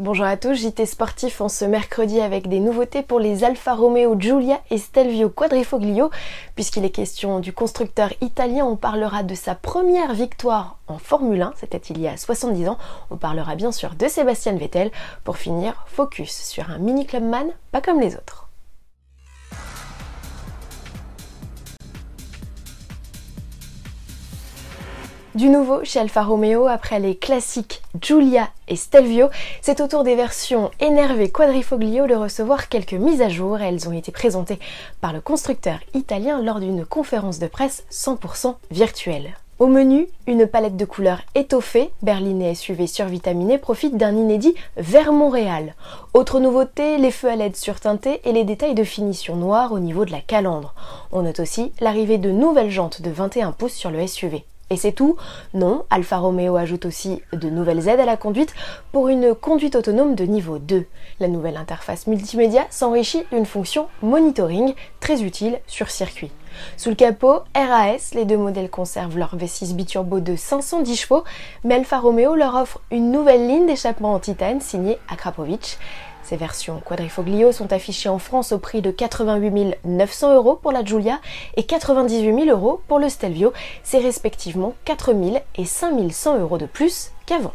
Bonjour à tous, JT Sportif en ce mercredi avec des nouveautés pour les Alfa Romeo Giulia et Stelvio Quadrifoglio. Puisqu'il est question du constructeur italien, on parlera de sa première victoire en Formule 1, c'était il y a 70 ans. On parlera bien sûr de Sébastien Vettel. Pour finir, focus sur un mini clubman pas comme les autres. Du nouveau chez Alfa Romeo, après les classiques Giulia et Stelvio, c'est au tour des versions énervées Quadrifoglio de recevoir quelques mises à jour. Elles ont été présentées par le constructeur italien lors d'une conférence de presse 100% virtuelle. Au menu, une palette de couleurs étoffée, berlinais SUV survitaminé profite d'un inédit vert Montréal. Autre nouveauté, les feux à LED surteintés et les détails de finition noire au niveau de la calandre. On note aussi l'arrivée de nouvelles jantes de 21 pouces sur le SUV. Et c'est tout Non, Alfa Romeo ajoute aussi de nouvelles aides à la conduite pour une conduite autonome de niveau 2. La nouvelle interface multimédia s'enrichit d'une fonction monitoring très utile sur circuit. Sous le capot, RAS, les deux modèles conservent leur V6 biturbo de 510 chevaux, mais Alfa Romeo leur offre une nouvelle ligne d'échappement en titane signée Akrapovic. Ces versions quadrifoglio sont affichées en France au prix de 88 900 euros pour la Giulia et 98 000 euros pour le Stelvio. C'est respectivement 4 000 et 5 100 euros de plus qu'avant.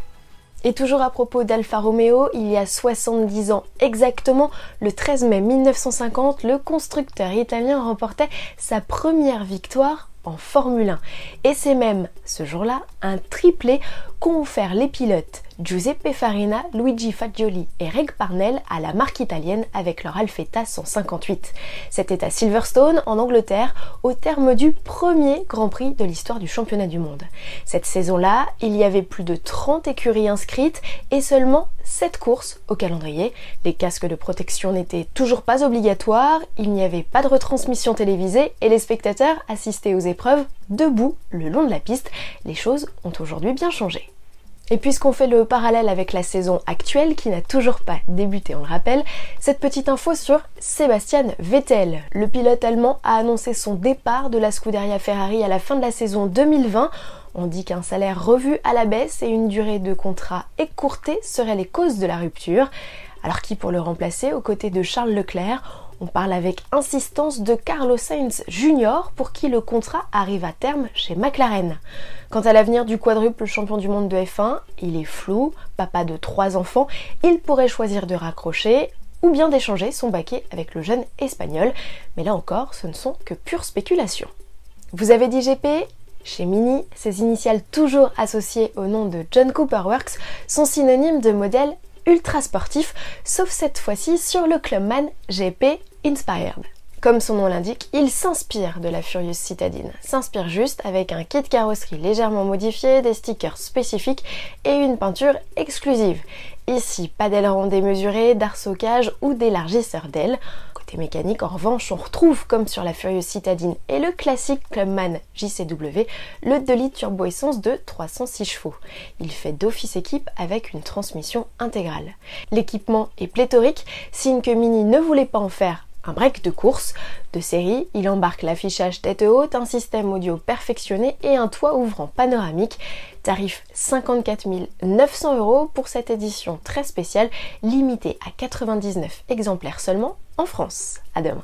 Et toujours à propos d'Alfa Romeo, il y a 70 ans exactement, le 13 mai 1950, le constructeur italien remportait sa première victoire en Formule 1. Et c'est même ce jour-là un triplé qu'ont offert les pilotes Giuseppe Farina, Luigi Fagioli et Reg Parnell à la marque italienne avec leur Alfetta 158. C'était à Silverstone, en Angleterre, au terme du premier Grand Prix de l'histoire du championnat du monde. Cette saison-là, il y avait plus de 30 écuries inscrites et seulement 7 courses au calendrier. Les casques de protection n'étaient toujours pas obligatoires, il n'y avait pas de retransmission télévisée et les spectateurs assistaient aux épreuves debout le long de la piste. Les choses ont aujourd'hui bien changé. Et puisqu'on fait le parallèle avec la saison actuelle qui n'a toujours pas débuté, on le rappelle, cette petite info sur Sébastien Vettel. Le pilote allemand a annoncé son départ de la Scuderia Ferrari à la fin de la saison 2020. On dit qu'un salaire revu à la baisse et une durée de contrat écourtée seraient les causes de la rupture. Alors qui pour le remplacer aux côtés de Charles Leclerc? On parle avec insistance de Carlos Sainz Jr. pour qui le contrat arrive à terme chez McLaren. Quant à l'avenir du quadruple champion du monde de F1, il est flou, papa de trois enfants, il pourrait choisir de raccrocher ou bien d'échanger son baquet avec le jeune espagnol, mais là encore, ce ne sont que pures spéculations. Vous avez dit GP chez Mini, ces initiales toujours associées au nom de John Cooper Works sont synonymes de modèle ultra sportif, sauf cette fois-ci sur le Clubman GP Inspired. Comme son nom l'indique, il s'inspire de la Furious Citadine. S'inspire juste avec un kit carrosserie légèrement modifié, des stickers spécifiques et une peinture exclusive. Ici, pas d'aileron démesuré, d'arceaucage ou d'élargisseur d'ailes. Côté mécanique, en revanche, on retrouve, comme sur la Furious Citadine et le classique Clubman JCW, le 2 litres turbo essence de 306 chevaux. Il fait d'office équipe avec une transmission intégrale. L'équipement est pléthorique, signe que Mini ne voulait pas en faire un break de course de série. Il embarque l'affichage tête haute, un système audio perfectionné et un toit ouvrant panoramique. Tarif 54 900 euros pour cette édition très spéciale, limitée à 99 exemplaires seulement en France. À demain.